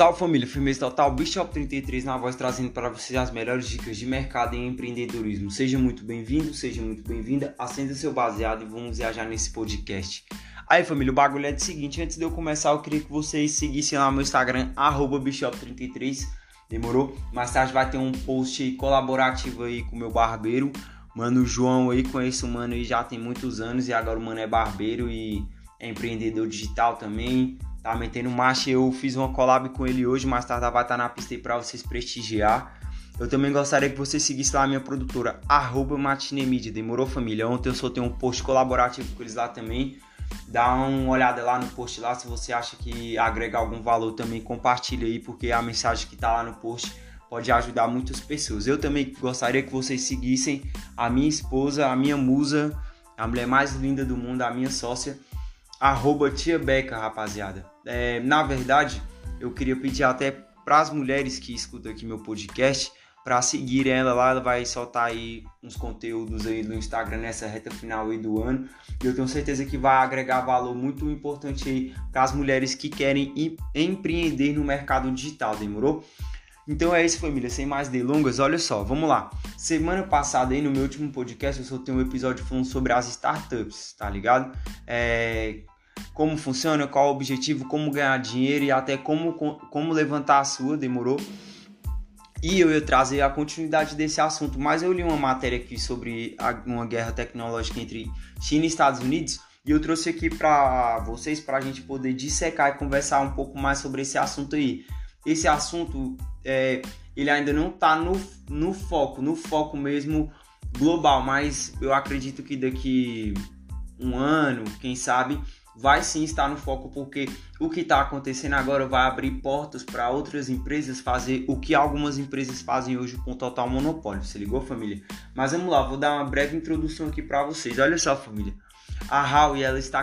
Salve família, firmeza total, Bishop 33 na voz trazendo para vocês as melhores dicas de mercado em empreendedorismo. Seja muito bem-vindo, seja muito bem-vinda, acenda seu baseado e vamos viajar nesse podcast. Aí família, o bagulho é o seguinte, antes de eu começar eu queria que vocês seguissem lá meu Instagram, Bishop33, demorou? Mais tarde vai ter um post colaborativo aí com meu barbeiro, mano João aí, conheço o mano aí já tem muitos anos e agora o mano é barbeiro e é empreendedor digital também, tá metendo marcha. Eu fiz uma collab com ele hoje, mais tarde vai estar na pista aí pra vocês prestigiar. Eu também gostaria que você seguisse lá a minha produtora, arroba Matinemídia. Demorou, família? Ontem eu soltei um post colaborativo com eles lá também. Dá uma olhada lá no post lá, se você acha que agrega algum valor também, compartilha aí, porque a mensagem que tá lá no post pode ajudar muitas pessoas. Eu também gostaria que vocês seguissem a minha esposa, a minha musa, a mulher mais linda do mundo, a minha sócia, arroba Tia Beca, rapaziada. É, na verdade, eu queria pedir até para as mulheres que escutam aqui meu podcast para seguir ela lá, ela vai soltar aí uns conteúdos aí no Instagram nessa reta final aí do ano. E eu tenho certeza que vai agregar valor muito importante aí para as mulheres que querem empreender no mercado digital, demorou? Então é isso, família. Sem mais delongas, olha só, vamos lá. Semana passada aí no meu último podcast eu soltei um episódio falando sobre as startups, tá ligado? É, como funciona, qual o objetivo, como ganhar dinheiro e até como, como levantar a sua, demorou? E eu ia trazer a continuidade desse assunto, mas eu li uma matéria aqui sobre uma guerra tecnológica entre China e Estados Unidos e eu trouxe aqui para vocês para a gente poder dissecar e conversar um pouco mais sobre esse assunto aí. Esse assunto é, ele ainda não está no, no foco, no foco mesmo global, mas eu acredito que daqui um ano, quem sabe, vai sim estar no foco porque o que está acontecendo agora vai abrir portas para outras empresas fazer o que algumas empresas fazem hoje com total monopólio. Se ligou, família? Mas vamos lá, vou dar uma breve introdução aqui para vocês. Olha só, família. A Huawei ela está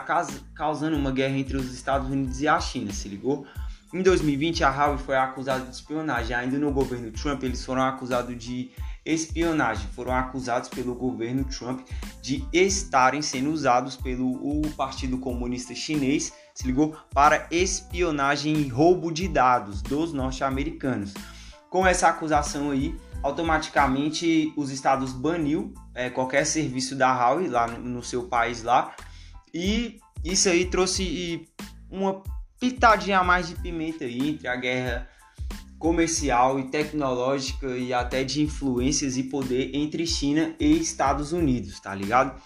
causando uma guerra entre os Estados Unidos e a China, se ligou? Em 2020, a Huawei foi acusada de espionagem. Ainda no governo Trump, eles foram acusados de espionagem. Foram acusados pelo governo Trump de estarem sendo usados pelo Partido Comunista Chinês, se ligou, para espionagem e roubo de dados dos norte-americanos. Com essa acusação aí, automaticamente os estados baniu é, qualquer serviço da Huawei lá no, no seu país lá e isso aí trouxe uma pitadinha a mais de pimenta aí entre a guerra comercial e tecnológica e até de influências e poder entre China e Estados Unidos, tá ligado?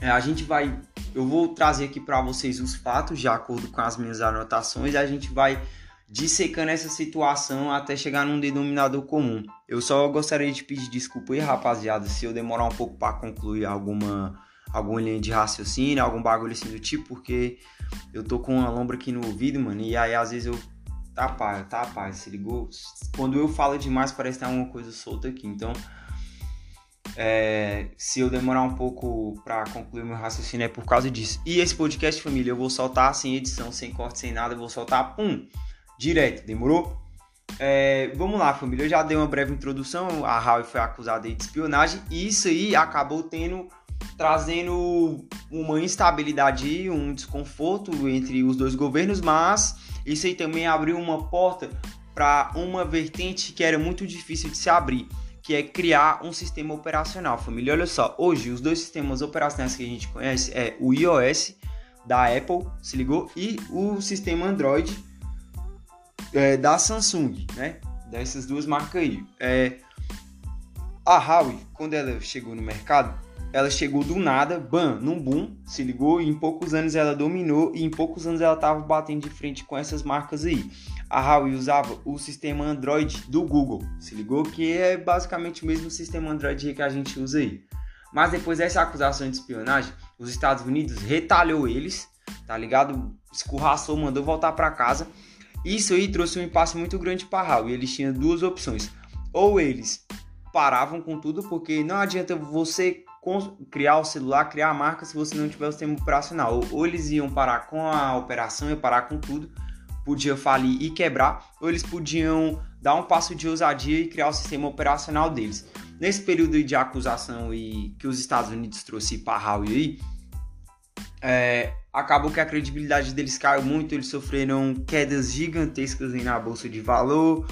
É, a gente vai, eu vou trazer aqui para vocês os fatos de acordo com as minhas anotações a gente vai dissecando essa situação até chegar num denominador comum. Eu só gostaria de pedir desculpa aí, rapaziada, se eu demorar um pouco para concluir alguma alguma linha de raciocínio, algum bagulho assim do tipo, porque eu tô com uma lombra aqui no ouvido, mano, e aí às vezes eu tá paz, tá paz, se ligou? Quando eu falo demais parece que tem alguma coisa solta aqui, então é, se eu demorar um pouco para concluir meu raciocínio é por causa disso. E esse podcast, família, eu vou soltar sem edição, sem corte, sem nada, eu vou soltar, pum, direto, demorou? É, vamos lá, família, eu já dei uma breve introdução, a Huawei foi acusada de espionagem e isso aí acabou tendo trazendo uma instabilidade um desconforto entre os dois governos, mas isso aí também abriu uma porta para uma vertente que era muito difícil de se abrir, que é criar um sistema operacional. Família, olha só, hoje os dois sistemas operacionais que a gente conhece é o iOS da Apple, se ligou, e o sistema Android é, da Samsung, né? Dessas duas marcas aí. É, a Huawei, quando ela chegou no mercado, ela chegou do nada, bam, num boom, se ligou, e em poucos anos ela dominou, e em poucos anos ela estava batendo de frente com essas marcas aí. A Huawei usava o sistema Android do Google, se ligou, que é basicamente o mesmo sistema Android que a gente usa aí. Mas depois dessa acusação de espionagem, os Estados Unidos retalhou eles, tá ligado? Escorraçou, mandou voltar para casa. Isso aí trouxe um impasse muito grande para Huawei. Eles tinham duas opções. Ou eles paravam com tudo, porque não adianta você criar o celular, criar a marca se você não tiver o sistema operacional. Ou, eles iam parar com a operação, iam parar com tudo, podia falir e quebrar, ou eles podiam dar um passo de ousadia e criar o sistema operacional deles. Nesse período de acusação e que os Estados Unidos trouxe para Huawei, é, acabou que a credibilidade deles caiu muito, eles sofreram quedas gigantescas na bolsa de valor.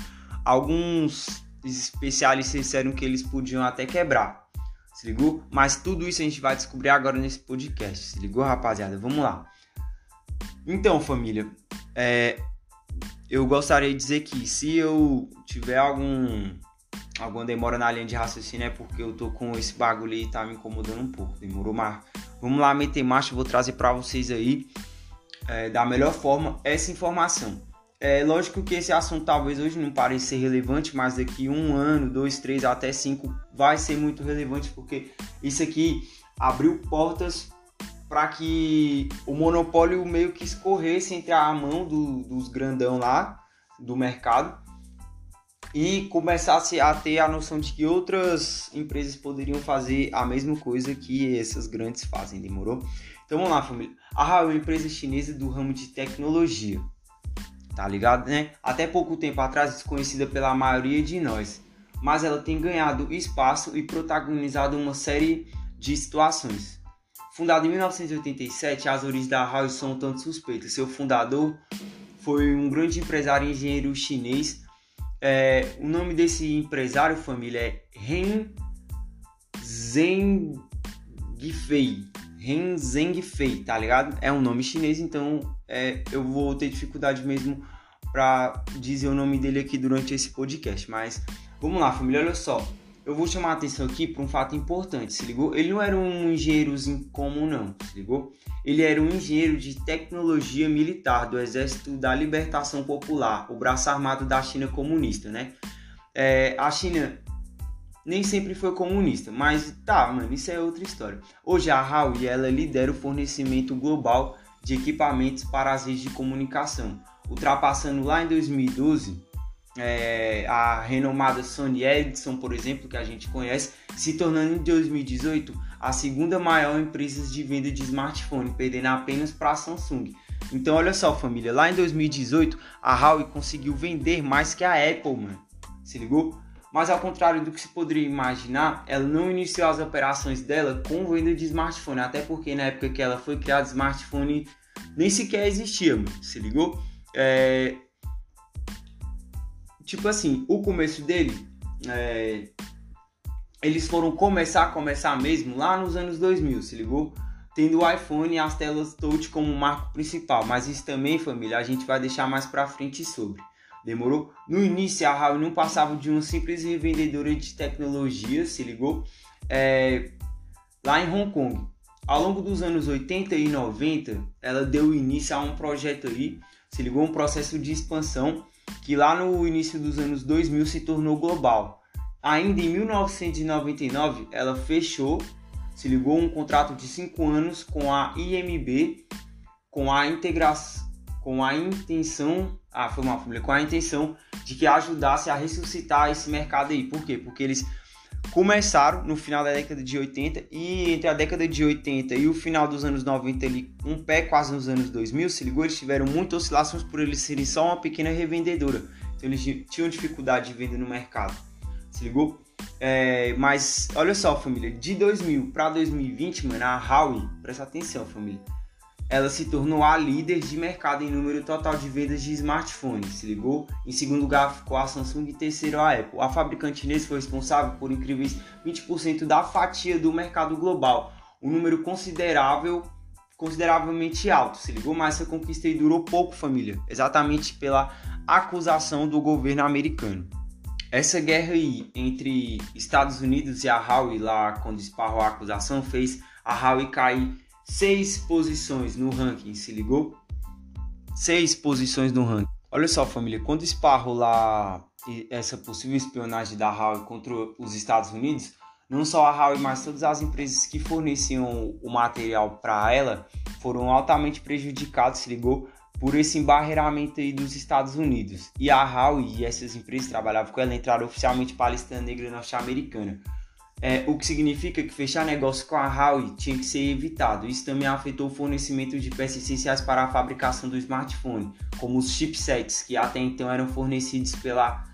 Alguns especialistas disseram que eles podiam até quebrar. Se ligou? Mas tudo isso a gente vai descobrir agora nesse podcast. Se ligou, rapaziada? Vamos lá. Então, família, é, eu gostaria de dizer que se eu tiver algum alguma demora na linha de raciocínio é porque eu tô com esse bagulho e tá me incomodando um pouco. Demorou, mas vamos lá meter marcha, vou trazer para vocês aí é, da melhor forma essa informação. É lógico que esse assunto talvez hoje não pareça ser relevante, mas daqui um ano, dois, três, até cinco vai ser muito relevante porque isso aqui abriu portas para que o monopólio meio que escorresse entre a mão do, dos grandão lá do mercado e começasse a ter a noção de que outras empresas poderiam fazer a mesma coisa que essas grandes fazem, demorou? Então vamos lá, família. A Huawei é uma empresa chinesa do ramo de tecnologia, tá ligado, né? Até pouco tempo atrás desconhecida pela maioria de nós, mas ela tem ganhado espaço e protagonizado uma série de situações. Fundada em 1987, as origens da Huawei são tanto suspeitas. Seu fundador foi um grande empresário engenheiro chinês é, o nome desse empresário, família, é Ren Zhengfei. Ren Zhengfei, tá ligado? É um nome chinês, então é, eu vou ter dificuldade mesmo para dizer o nome dele aqui durante esse podcast. Mas vamos lá, família, olha só eu vou chamar a atenção aqui para um fato importante, se ligou? Ele não era um engenheirozinho comum, não, se ligou? Ele era um engenheiro de tecnologia militar do Exército da Libertação Popular, o braço armado da China comunista, né? É, a China nem sempre foi comunista, mas tá, mano, isso é outra história. Hoje a Huawei ela lidera o fornecimento global de equipamentos para as redes de comunicação, ultrapassando lá em 2012 é, a renomada Sony Ericsson, por exemplo, que a gente conhece, se tornando em 2018 a segunda maior empresa de venda de smartphone, perdendo apenas para a Samsung. Então, olha só, família, lá em 2018 a Huawei conseguiu vender mais que a Apple, mano. Se ligou? Mas ao contrário do que se poderia imaginar, ela não iniciou as operações dela com venda de smartphone, até porque na época que ela foi criada, smartphone nem sequer existia. Se ligou? É, tipo assim, o começo dele, é, eles foram começar a começar mesmo lá nos anos 2000, se ligou? Tendo o iPhone e as telas touch como marco principal, mas isso também, família, a gente vai deixar mais pra frente sobre. Demorou? No início, a Huawei não passava de uma simples revendedora de tecnologia, se ligou? É, lá em Hong Kong. Ao longo dos anos 80 e 90, ela deu início a um projeto aí, se ligou? Um processo de expansão que lá no início dos anos 2000 se tornou global. Ainda em 1999, ela fechou, se ligou um contrato de 5 anos com a IMB, com a integração, com a intenção, ah, foi uma família, com a intenção de que ajudasse a ressuscitar esse mercado aí. Por quê? Porque eles começaram no final da década de 80 e entre a década de 80 e o final dos anos 90 ali, um pé quase nos anos 2000, se ligou, eles tiveram muitas oscilações por eles serem só uma pequena revendedora. Então eles tinham dificuldade de vender no mercado. Se ligou? É, mas olha só, família, de 2000 para 2020, mano, a Huawei, presta atenção, família ela se tornou a líder de mercado em número total de vendas de smartphones, se ligou? Em segundo lugar ficou a Samsung e terceiro a Apple. A fabricante chinesa foi responsável por incríveis 20% da fatia do mercado global, um número considerável, consideravelmente alto, se ligou? Mas essa conquista durou pouco, família, exatamente pela acusação do governo americano. Essa guerra aí entre Estados Unidos e a Huawei lá quando esparrou a acusação fez a Huawei cair seis posições no ranking, se ligou? Seis posições no ranking. Olha só, família, quando esparro lá essa possível espionagem da Huawei contra os Estados Unidos, não só a Huawei, mas todas as empresas que forneciam o material para ela foram altamente prejudicadas, se ligou? Por esse embarreiramento aí dos Estados Unidos. E a Huawei e essas empresas que trabalhavam com ela entraram oficialmente para a lista negra norte-americana. É, o que significa que fechar negócio com a Huawei tinha que ser evitado. Isso também afetou o fornecimento de peças essenciais para a fabricação do smartphone, como os chipsets que até então eram fornecidos pela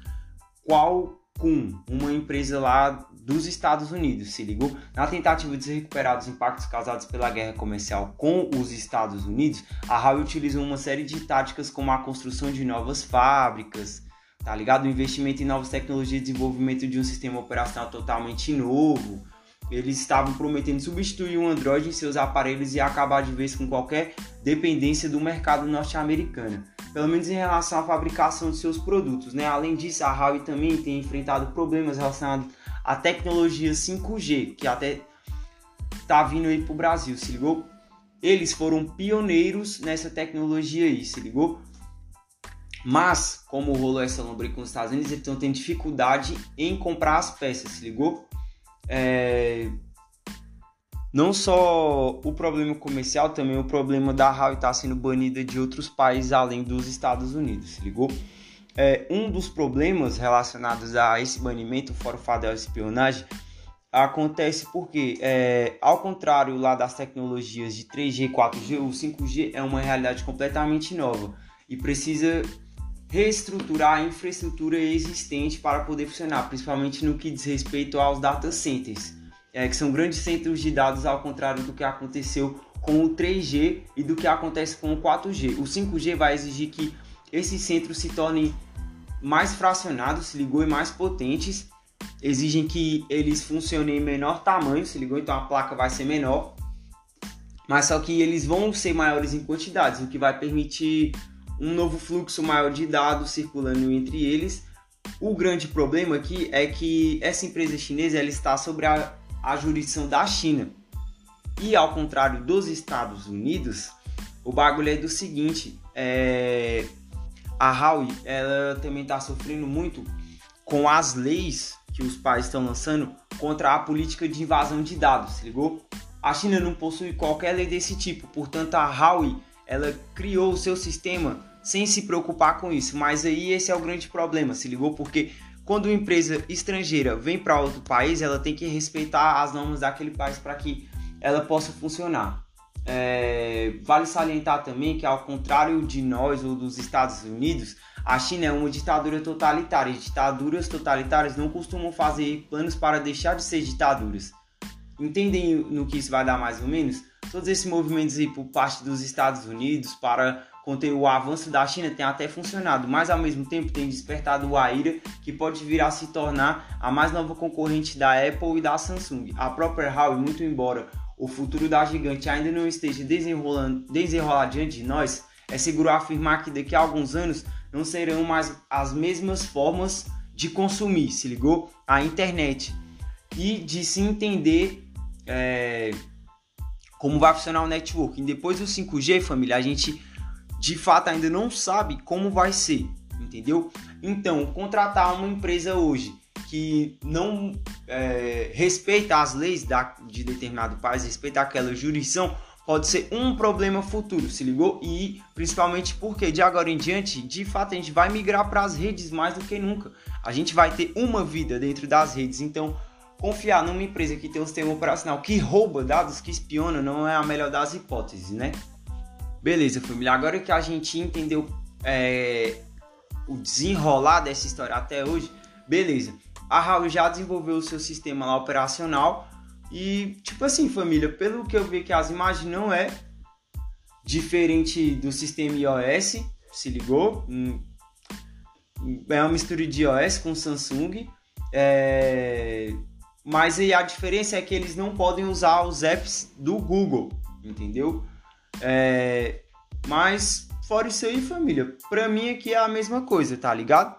Qualcomm, uma empresa lá dos Estados Unidos, se ligou? Na tentativa de se recuperar dos impactos causados pela guerra comercial com os Estados Unidos, a Huawei utilizou uma série de táticas como a construção de novas fábricas, tá ligado? O investimento em novas tecnologias, desenvolvimento de um sistema operacional totalmente novo. Eles estavam prometendo substituir o Android em seus aparelhos e acabar de vez com qualquer dependência do mercado norte-americano, pelo menos em relação à fabricação de seus produtos, né? Além disso, a Huawei também tem enfrentado problemas relacionados à tecnologia 5G, que até tá vindo aí pro Brasil, se ligou? Eles foram pioneiros nessa tecnologia aí, se ligou? Mas, como rolou essa lombriga com os Estados Unidos, estão tendo dificuldade em comprar as peças, se ligou? É... Não só o problema comercial, também o problema da Huawei estar tá sendo banida de outros países além dos Estados Unidos, se ligou? É, um dos problemas relacionados a esse banimento, fora o fato espionagem, acontece porque, é, ao contrário lá das tecnologias de 3G, 4G, o 5G é uma realidade completamente nova e precisa reestruturar a infraestrutura existente para poder funcionar, principalmente no que diz respeito aos data centers, é, que são grandes centros de dados, ao contrário do que aconteceu com o 3G e do que acontece com o 4G. O 5G vai exigir que esses centros se tornem mais fracionados, se ligou, e mais potentes. Exigem que eles funcionem em menor tamanho, se ligou, então a placa vai ser menor. Mas só que eles vão ser maiores em quantidades, o que vai permitir um novo fluxo maior de dados circulando entre eles. O grande problema aqui é que essa empresa chinesa ela está sobre a, a jurisdição da China. E ao contrário dos Estados Unidos, o bagulho é do seguinte: é, a Huawei ela também está sofrendo muito com as leis que os pais estão lançando contra a política de invasão de dados, ligou? A China não possui qualquer lei desse tipo, portanto a Huawei ela criou o seu sistema sem se preocupar com isso. Mas aí esse é o grande problema, se ligou? Porque quando uma empresa estrangeira vem para outro país, ela tem que respeitar as normas daquele país para que ela possa funcionar. É, vale salientar também que, ao contrário de nós ou dos Estados Unidos, a China é uma ditadura totalitária. E ditaduras totalitárias não costumam fazer planos para deixar de ser ditaduras. Entendem no que isso vai dar mais ou menos? Todos esses movimentos aí por parte dos Estados Unidos para conter o avanço da China tem até funcionado, mas ao mesmo tempo tem despertado a ira que pode vir a se tornar a mais nova concorrente da Apple e da Samsung. A própria Huawei, muito embora o futuro da gigante ainda não esteja desenrolando, desenrolar diante de nós, é seguro afirmar que daqui a alguns anos não serão mais as mesmas formas de consumir, se ligou? A internet e de se entender é, como vai funcionar o networking. Depois do 5G, família, a gente de fato ainda não sabe como vai ser, entendeu? Então, contratar uma empresa hoje que não é, respeita as leis da, de determinado país, respeita aquela jurisdição, pode ser um problema futuro, se ligou? E principalmente porque de agora em diante, de fato, a gente vai migrar para as redes mais do que nunca. A gente vai ter uma vida dentro das redes, então confiar numa empresa que tem um sistema operacional que rouba dados, que espiona, não é a melhor das hipóteses, né? Beleza, família. Agora que a gente entendeu é, o desenrolar dessa história até hoje, beleza. A Huawei já desenvolveu o seu sistema lá operacional e, tipo assim, família, pelo que eu vi que as imagens não é diferente do sistema iOS, se ligou? Hum, é uma mistura de iOS com Samsung. É mas a diferença é que eles não podem usar os apps do Google, entendeu? É, mas fora isso aí, família, pra mim aqui é a mesma coisa, tá ligado?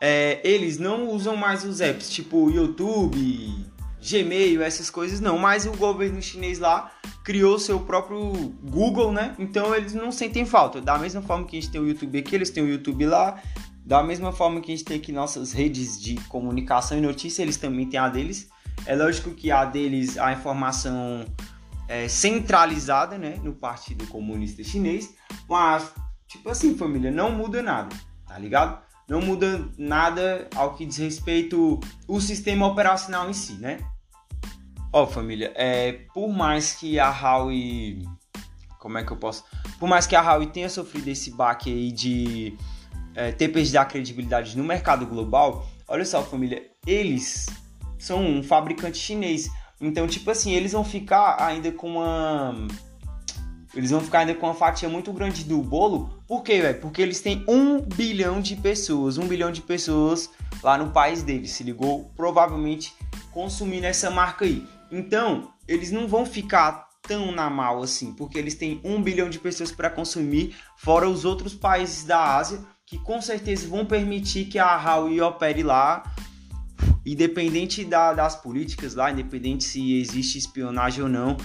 É, eles não usam mais os apps tipo YouTube, Gmail, essas coisas não, mas o governo chinês lá criou seu próprio Google, né? Então eles não sentem falta. Da mesma forma que a gente tem o YouTube aqui, eles têm o YouTube lá. Da mesma forma que a gente tem aqui nossas redes de comunicação e notícia, eles também têm a deles. É lógico que a deles a informação é centralizada, né, no Partido Comunista Chinês, mas tipo assim, família, não muda nada, tá ligado? Não muda nada ao que diz respeito o sistema operacional em si, né? Ó, família, é, por mais que a Huawei como é que eu posso? Por mais que a Huawei tenha sofrido esse baque aí de é, ter perdido a credibilidade no mercado global, olha só, família, eles são um fabricante chinês. Então, tipo assim, eles vão ficar ainda com uma. Eles vão ficar ainda com uma fatia muito grande do bolo. Por quê, velho? Porque eles têm um bilhão de pessoas. Um bilhão de pessoas lá no país deles. Se ligou? Provavelmente consumindo essa marca aí. Então, eles não vão ficar tão na mal assim, porque eles têm um bilhão de pessoas para consumir, fora os outros países da Ásia, que com certeza vão permitir que a Huawei opere lá, independente da, das políticas lá, independente se existe espionagem ou não,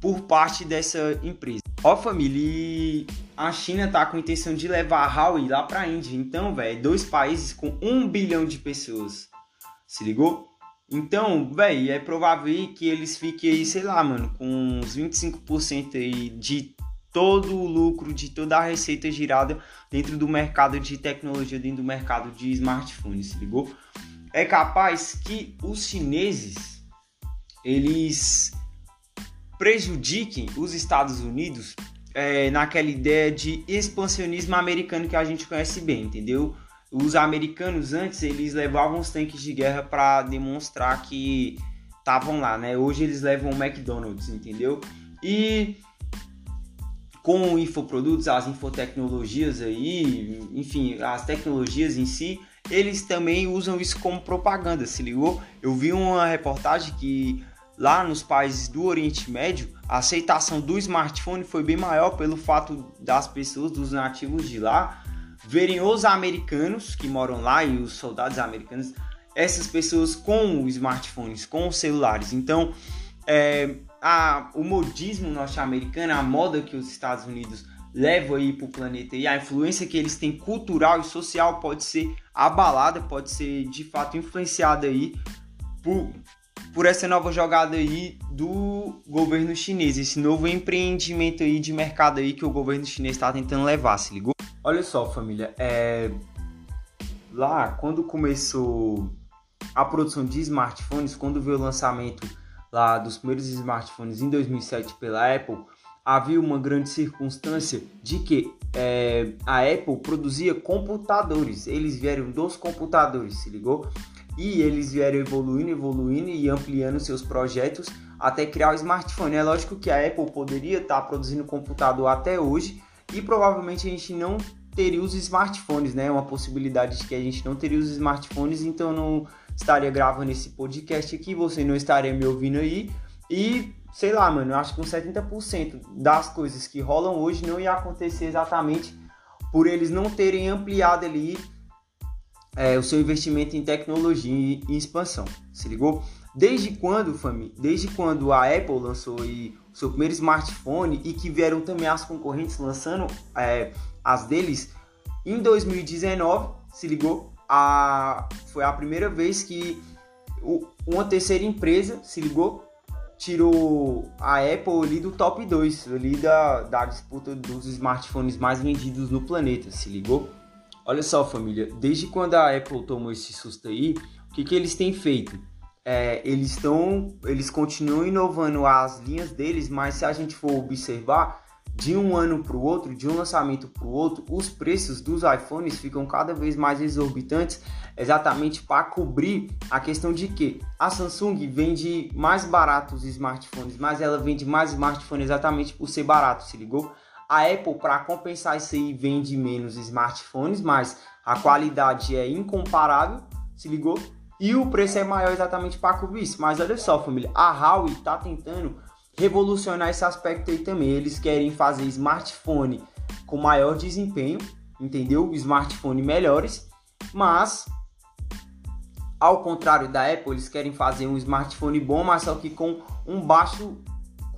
por parte dessa empresa. Ó família, a China tá com intenção de levar a Huawei lá para a Índia, então, velho, dois países com um bilhão de pessoas. Se ligou? Então, velho, é provável que eles fiquem aí, sei lá, mano, com uns 25% aí de todo o lucro, de toda a receita girada dentro do mercado de tecnologia, dentro do mercado de smartphones, se ligou? É capaz que os chineses eles prejudiquem os Estados Unidos é, naquela ideia de expansionismo americano que a gente conhece bem, entendeu? os americanos antes eles levavam os tanques de guerra para demonstrar que estavam lá, né? Hoje eles levam o McDonald's, entendeu? E com infoprodutos, as infotecnologias aí, enfim, as tecnologias em si, eles também usam isso como propaganda, se ligou? Eu vi uma reportagem que lá nos países do Oriente Médio, a aceitação do smartphone foi bem maior pelo fato das pessoas, dos nativos de lá, verem os americanos que moram lá e os soldados americanos, essas pessoas com smartphones, com celulares. Então, é, a, o modismo norte-americano, a moda que os Estados Unidos levam aí para o planeta e a influência que eles têm cultural e social pode ser abalada, pode ser de fato influenciada aí por, por essa nova jogada aí do governo chinês, esse novo empreendimento aí de mercado aí que o governo chinês está tentando levar, se ligou? Olha só, família, é... lá quando começou a produção de smartphones, quando veio o lançamento lá dos primeiros smartphones em 2007 pela Apple, havia uma grande circunstância de que é, a Apple produzia computadores. Eles vieram dos computadores, se ligou? E eles vieram evoluindo, evoluindo e ampliando seus projetos até criar o smartphone. É lógico que a Apple poderia estar produzindo computador até hoje e provavelmente a gente não teria os smartphones, né? Uma possibilidade de que a gente não teria os smartphones, então não estaria gravando esse podcast aqui, você não estaria me ouvindo aí. E sei lá, mano, eu acho que uns 70% das coisas que rolam hoje não ia acontecer exatamente por eles não terem ampliado ali é, o seu investimento em tecnologia e expansão. Se ligou? Desde quando, família? Desde quando a Apple lançou o seu primeiro smartphone e que vieram também as concorrentes lançando é, as deles, em 2019, se ligou, a, foi a primeira vez que uma terceira empresa, se ligou, tirou a Apple ali do top 2, ali da, da disputa dos smartphones mais vendidos no planeta, se ligou? Olha só, família, desde quando a Apple tomou esse susto aí, o que, que eles têm feito? É, eles estão, eles continuam inovando as linhas deles, mas se a gente for observar, de um ano para o outro, de um lançamento para o outro, os preços dos iPhones ficam cada vez mais exorbitantes, exatamente para cobrir a questão de que a Samsung vende mais baratos smartphones, mas ela vende mais smartphones exatamente por ser barato, se ligou? A Apple, para compensar isso aí, vende menos smartphones, mas a qualidade é incomparável, se ligou? E o preço é maior exatamente para cobrir isso. Mas olha só, família, a Huawei está tentando revolucionar esse aspecto aí também. Eles querem fazer smartphone com maior desempenho, entendeu? Smartphone melhores, mas ao contrário da Apple, eles querem fazer um smartphone bom, mas só que com um baixo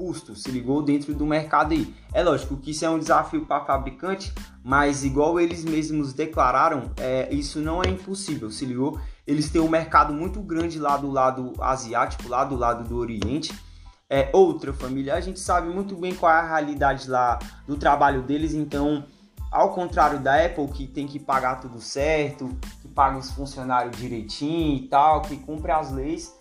custo, se ligou dentro do mercado aí. É lógico que isso é um desafio para fabricante, mas igual eles mesmos declararam, é, isso não é impossível, se ligou? Eles têm um mercado muito grande lá do lado asiático, lá do lado do Oriente, é, outra família. A gente sabe muito bem qual é a realidade lá do trabalho deles, então, ao contrário da Apple, que tem que pagar tudo certo, paga os funcionários direitinho e tal, que cumpre as leis,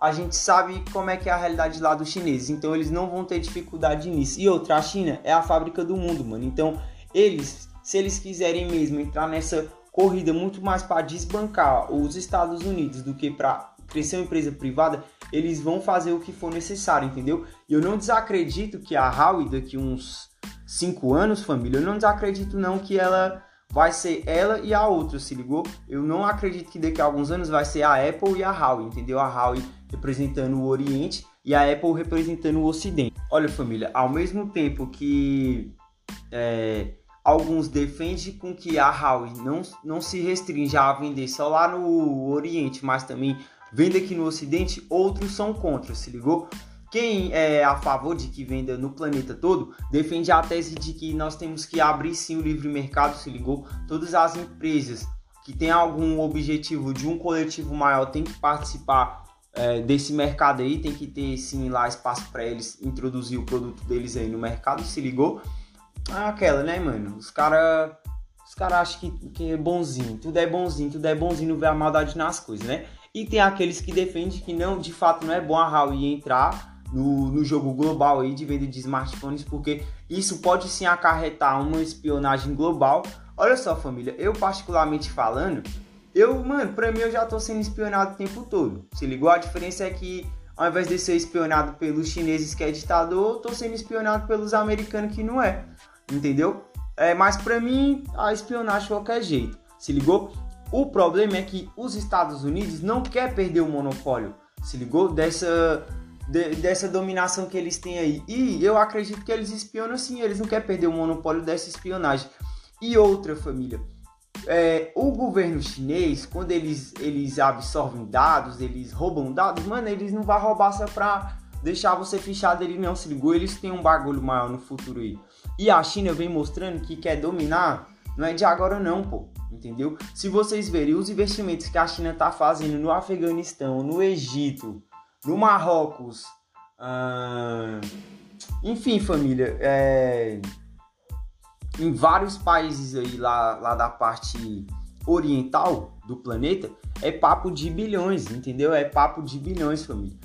a gente sabe como é que é a realidade lá dos chineses, então eles não vão ter dificuldade nisso. E outra, a China é a fábrica do mundo, mano. Então, eles, se eles quiserem mesmo entrar nessa corrida muito mais para desbancar os Estados Unidos do que para crescer uma empresa privada, eles vão fazer o que for necessário, entendeu? E eu não desacredito que a Huawei daqui uns 5 anos, família, eu não desacredito não que ela vai ser ela e a outra, se ligou? Eu não acredito que daqui a alguns anos vai ser a Apple e a Huawei, entendeu? A Huawei representando o Oriente e a Apple representando o Ocidente. Olha, família, ao mesmo tempo que é, alguns defendem com que a Huawei não, não se restringe a vender só lá no Oriente, mas também vende aqui no Ocidente, outros são contra, se ligou? Quem é a favor de que venda no planeta todo defende a tese de que nós temos que abrir sim o livre mercado, se ligou? Todas as empresas que têm algum objetivo de um coletivo maior têm que participar é, desse mercado aí, tem que ter sim lá espaço para eles introduzir o produto deles aí no mercado, se ligou? Ah, aquela, né, mano? Os caras os cara acham que, que é bonzinho, tudo é bonzinho, tudo é bonzinho, não vê a maldade nas coisas, né? E tem aqueles que defendem que não, de fato, não é bom a Huawei entrar no, no jogo global aí de venda de smartphones, porque isso pode sim acarretar uma espionagem global. Olha só, família, eu particularmente falando, eu, mano, pra mim eu já tô sendo espionado o tempo todo. Se ligou? A diferença é que ao invés de ser espionado pelos chineses que é ditador, tô sendo espionado pelos americanos que não é entendeu? É, mas para mim, a espionagem de qualquer jeito, se ligou? O problema é que os Estados Unidos não quer perder o monopólio, se ligou? Dessa, de, dessa dominação que eles têm aí. E eu acredito que eles espionam sim, eles não querem perder o monopólio dessa espionagem. E outra família, é, o governo chinês, quando eles, eles absorvem dados, eles roubam dados, mano, eles não vão roubar só pra deixar você fichado ele não se ligou, eles têm um bagulho maior no futuro aí. E a China vem mostrando que quer dominar, não é de agora não, pô. Entendeu? Se vocês verem os investimentos que a China tá fazendo no Afeganistão, no Egito, no Marrocos, enfim, família, é, em vários países aí lá, lá da parte oriental do planeta, é papo de bilhões, entendeu? É papo de bilhões, família.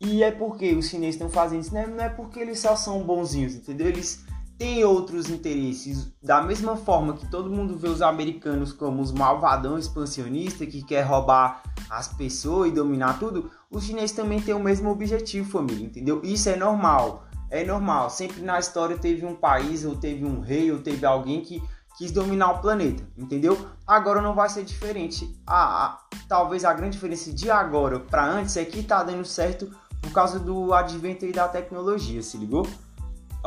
E é porque os chineses estão fazendo isso, né? não é porque eles só são bonzinhos, entendeu? Eles têm outros interesses. Da mesma forma que todo mundo vê os americanos como os malvadão expansionistas que quer roubar as pessoas e dominar tudo, os chineses também têm o mesmo objetivo, família, entendeu? Isso é normal. É normal. Sempre na história teve um país, ou teve um rei, ou teve alguém que quis dominar o planeta, entendeu? Agora não vai ser diferente. Ah, ah talvez a grande diferença de agora para antes é que tá dando certo por causa do advento da tecnologia, se ligou?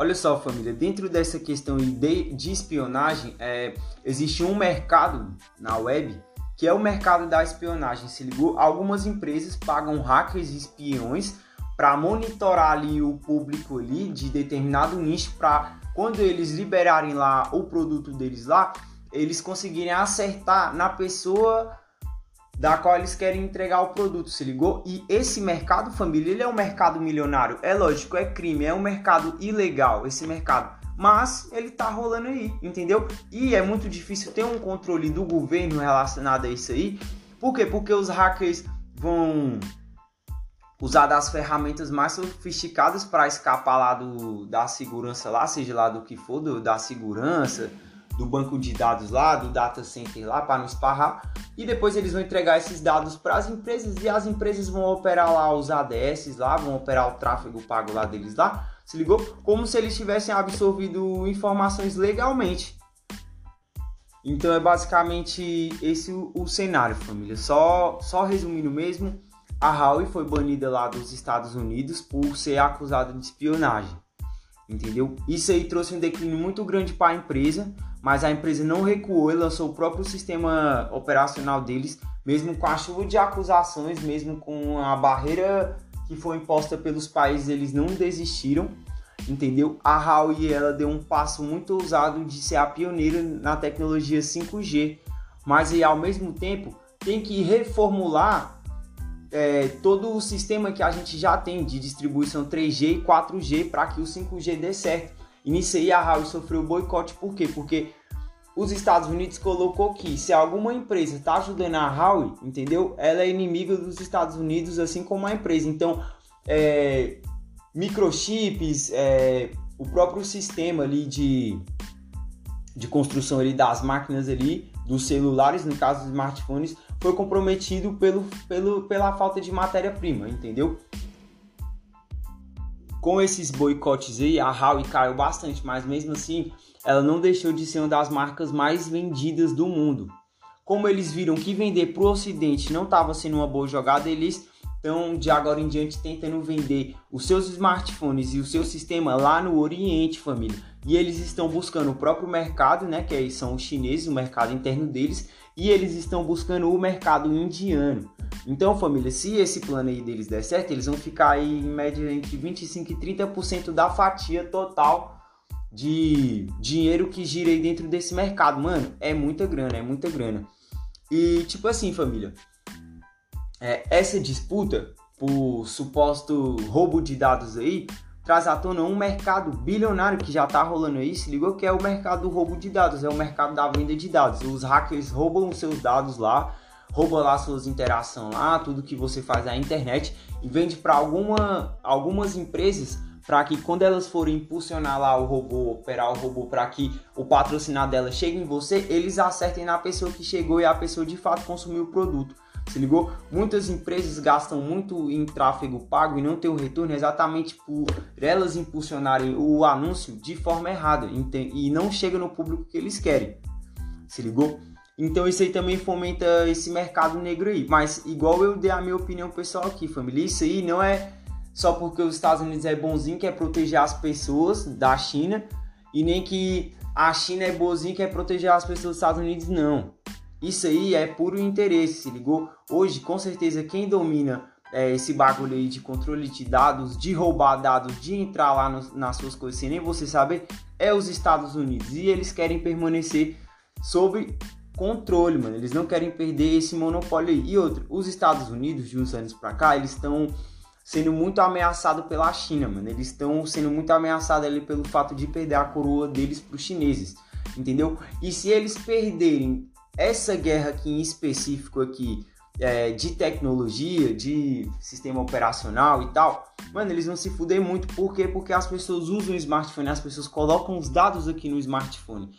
Olha só, família, dentro dessa questão de, de espionagem, é, existe um mercado na web que é o mercado da espionagem, se ligou? Algumas empresas pagam hackers e espiões para monitorar ali o público ali de determinado nicho para quando eles liberarem lá o produto deles lá, eles conseguirem acertar na pessoa da qual eles querem entregar o produto, se ligou? E esse mercado família, ele é um mercado milionário. É lógico, é crime, é um mercado ilegal esse mercado. Mas ele tá rolando aí, entendeu? E é muito difícil ter um controle do governo relacionado a isso aí. Por quê? Porque os hackers vão usar das ferramentas mais sofisticadas para escapar lá do, da segurança lá, seja lá do que for, do, da segurança do banco de dados lá, do data center lá, para não esparrar. E depois eles vão entregar esses dados para as empresas e as empresas vão operar lá os ADS lá, vão operar o tráfego pago lá deles lá. Se ligou? Como se eles tivessem absorvido informações legalmente. Então é basicamente esse o, o cenário, família. Só, só resumindo mesmo, a Huawei foi banida lá dos Estados Unidos por ser acusada de espionagem. Entendeu? Isso aí trouxe um declínio muito grande para a empresa, mas a empresa não recuou e lançou o próprio sistema operacional deles, mesmo com a chuva de acusações, mesmo com a barreira que foi imposta pelos países, eles não desistiram, entendeu? A Huawei ela deu um passo muito ousado de ser a pioneira na tecnologia 5G, mas aí ao mesmo tempo tem que reformular é, todo o sistema que a gente já tem de distribuição 3G e 4G para que o 5G dê certo. E nisso aí a sofreu boicote, por quê? Porque os Estados Unidos colocou que se alguma empresa está ajudando a Huawei, entendeu? Ela é inimiga dos Estados Unidos, assim como a empresa. Então, é, microchips, é, o próprio sistema ali de, de construção ali das máquinas ali, dos celulares, no caso dos smartphones, foi comprometido pelo, pelo, pela falta de matéria-prima, entendeu? Com esses boicotes aí, a Huawei caiu bastante, mas mesmo assim, ela não deixou de ser uma das marcas mais vendidas do mundo. Como eles viram que vender para o Ocidente não estava sendo uma boa jogada, eles estão de agora em diante tentando vender os seus smartphones e o seu sistema lá no Oriente, família. E eles estão buscando o próprio mercado, né, que são os chineses, o mercado interno deles, e eles estão buscando o mercado indiano. Então, família, se esse plano aí deles der certo, eles vão ficar aí em média entre 25 e 30% da fatia total de dinheiro que gira aí dentro desse mercado. Mano, é muita grana, é muita grana. E tipo assim, família, é, essa disputa por suposto roubo de dados aí traz à tona um mercado bilionário que já tá rolando aí, se ligou que é o mercado do roubo de dados, é o mercado da venda de dados. Os hackers roubam os seus dados lá, roubam lá suas interações lá, tudo que você faz na internet e vende para alguma, algumas empresas para que quando elas forem impulsionar lá o robô, operar o robô para que o patrocinado dela chegue em você, eles acertem na pessoa que chegou e a pessoa de fato consumiu o produto. Se ligou? Muitas empresas gastam muito em tráfego pago e não tem o retorno exatamente por elas impulsionarem o anúncio de forma errada e não chega no público que eles querem. Se ligou? Então isso aí também fomenta esse mercado negro aí. Mas igual eu dei a minha opinião pessoal aqui, família, isso aí não é só porque os Estados Unidos é bonzinho que é proteger as pessoas da China e nem que a China é boazinha que é proteger as pessoas dos Estados Unidos, não. Isso aí é puro interesse, se ligou? Hoje, com certeza, quem domina é, esse bagulho aí de controle de dados, de roubar dados, de entrar lá no, nas suas coisas sem nem você saber, é os Estados Unidos. E eles querem permanecer sob controle, mano. Eles não querem perder esse monopólio aí. E outro, os Estados Unidos, de uns anos pra cá, eles estão sendo muito ameaçados pela China, mano. Eles estão sendo muito ameaçados ali pelo fato de perder a coroa deles para os chineses, entendeu? E se eles perderem essa guerra aqui em específico aqui é, de tecnologia, de sistema operacional e tal, mano, eles vão se fuder muito. Por quê? Porque as pessoas usam o smartphone, as pessoas colocam os dados aqui no smartphone.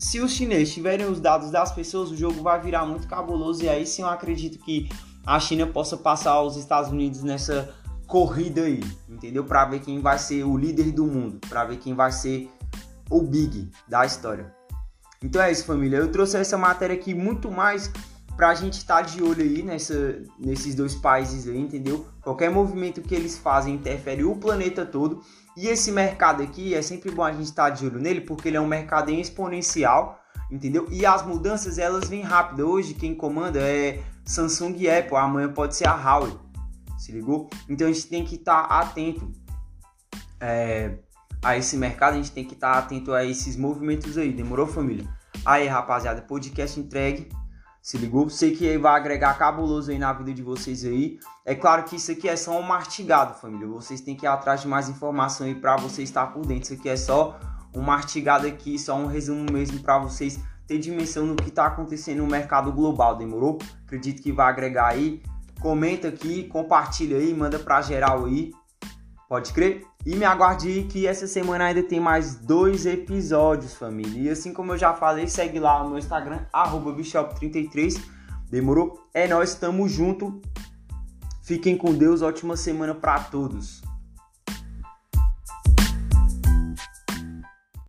Se os chineses tiverem os dados das pessoas, o jogo vai virar muito cabuloso. E aí sim eu acredito que a China possa passar os Estados Unidos nessa corrida aí, entendeu? Para ver quem vai ser o líder do mundo, para ver quem vai ser o big da história. Então é isso, família. Eu trouxe essa matéria aqui muito mais pra gente estar tá de olho aí nessa, nesses dois países aí, entendeu? Qualquer movimento que eles fazem interfere o planeta todo. E esse mercado aqui é sempre bom a gente estar tá de olho nele, porque ele é um mercado exponencial, entendeu? E as mudanças elas vêm rápido. Hoje quem comanda é Samsung e Apple, amanhã pode ser a Huawei. Se ligou? Então a gente tem que estar tá atento é, a esse mercado, a gente tem que estar tá atento a esses movimentos aí. Demorou, família? Aí, rapaziada, podcast entregue. Se ligou? Sei que vai agregar cabuloso aí na vida de vocês aí. É claro que isso aqui é só um mastigado, família. Vocês têm que ir atrás de mais informação aí para você estar por dentro. Isso aqui é só um mastigado aqui, só um resumo mesmo para vocês ter dimensão no que está acontecendo no mercado global, demorou? Acredito que vai agregar aí. Comenta aqui, compartilha aí, manda para geral aí. Pode crer? E me aguarde que essa semana ainda tem mais dois episódios, família. E assim como eu já falei, segue lá no meu Instagram, Bishop33. Demorou? É nós, tamo junto. Fiquem com Deus, ótima semana para todos.